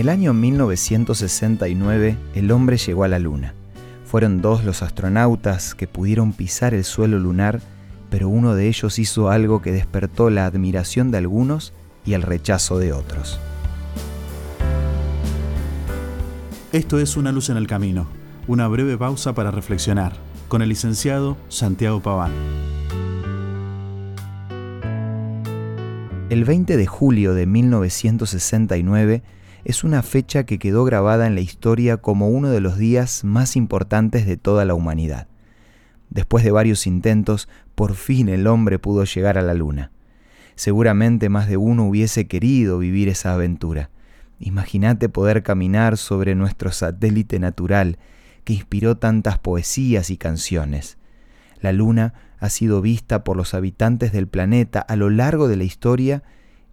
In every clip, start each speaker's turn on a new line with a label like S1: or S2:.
S1: el año 1969 el hombre llegó a la Luna. Fueron dos los astronautas que pudieron pisar el suelo lunar, pero uno de ellos hizo algo que despertó la admiración de algunos y el rechazo de otros.
S2: Esto es Una luz en el camino, una breve pausa para reflexionar, con el licenciado Santiago Paván.
S1: El 20 de julio de 1969 es una fecha que quedó grabada en la historia como uno de los días más importantes de toda la humanidad. Después de varios intentos, por fin el hombre pudo llegar a la luna. Seguramente más de uno hubiese querido vivir esa aventura. Imagínate poder caminar sobre nuestro satélite natural que inspiró tantas poesías y canciones. La luna ha sido vista por los habitantes del planeta a lo largo de la historia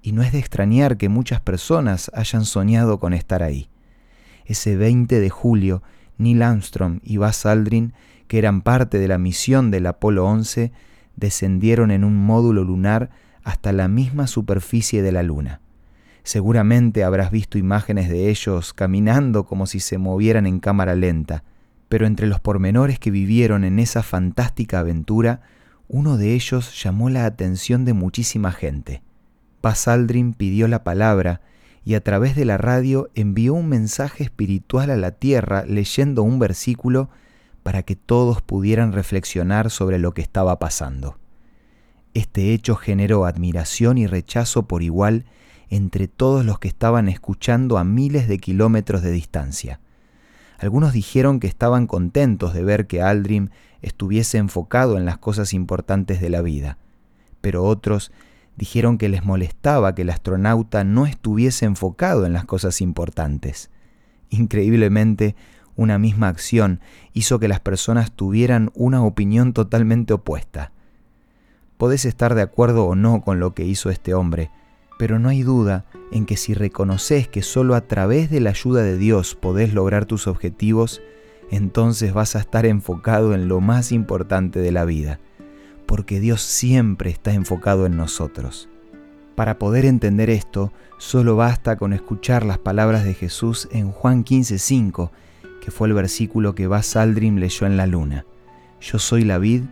S1: y no es de extrañar que muchas personas hayan soñado con estar ahí. Ese 20 de julio, Neil Armstrong y Buzz Aldrin, que eran parte de la misión del Apolo 11, descendieron en un módulo lunar hasta la misma superficie de la Luna. Seguramente habrás visto imágenes de ellos caminando como si se movieran en cámara lenta, pero entre los pormenores que vivieron en esa fantástica aventura, uno de ellos llamó la atención de muchísima gente. Paz pidió la palabra y a través de la radio envió un mensaje espiritual a la tierra leyendo un versículo para que todos pudieran reflexionar sobre lo que estaba pasando. Este hecho generó admiración y rechazo por igual entre todos los que estaban escuchando a miles de kilómetros de distancia. Algunos dijeron que estaban contentos de ver que Aldrin estuviese enfocado en las cosas importantes de la vida, pero otros dijeron que les molestaba que el astronauta no estuviese enfocado en las cosas importantes. Increíblemente, una misma acción hizo que las personas tuvieran una opinión totalmente opuesta. Podés estar de acuerdo o no con lo que hizo este hombre, pero no hay duda en que si reconoces que solo a través de la ayuda de Dios podés lograr tus objetivos, entonces vas a estar enfocado en lo más importante de la vida, porque Dios siempre está enfocado en nosotros. Para poder entender esto, solo basta con escuchar las palabras de Jesús en Juan 15:5, que fue el versículo que Bas Aldrin leyó en la luna. Yo soy la vid,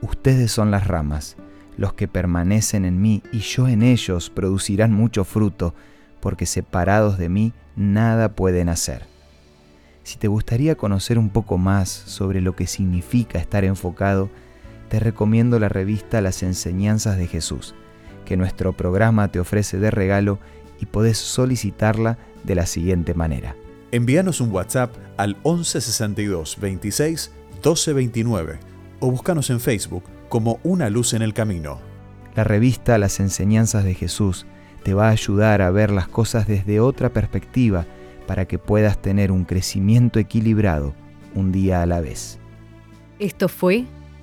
S1: ustedes son las ramas. Los que permanecen en mí y yo en ellos producirán mucho fruto, porque separados de mí nada pueden hacer. Si te gustaría conocer un poco más sobre lo que significa estar enfocado, te recomiendo la revista Las Enseñanzas de Jesús, que nuestro programa te ofrece de regalo y podés solicitarla de la siguiente manera.
S2: Envíanos un WhatsApp al 1162 26 1229 o búscanos en Facebook como Una Luz en el Camino.
S1: La revista Las Enseñanzas de Jesús te va a ayudar a ver las cosas desde otra perspectiva para que puedas tener un crecimiento equilibrado un día a la vez.
S3: Esto fue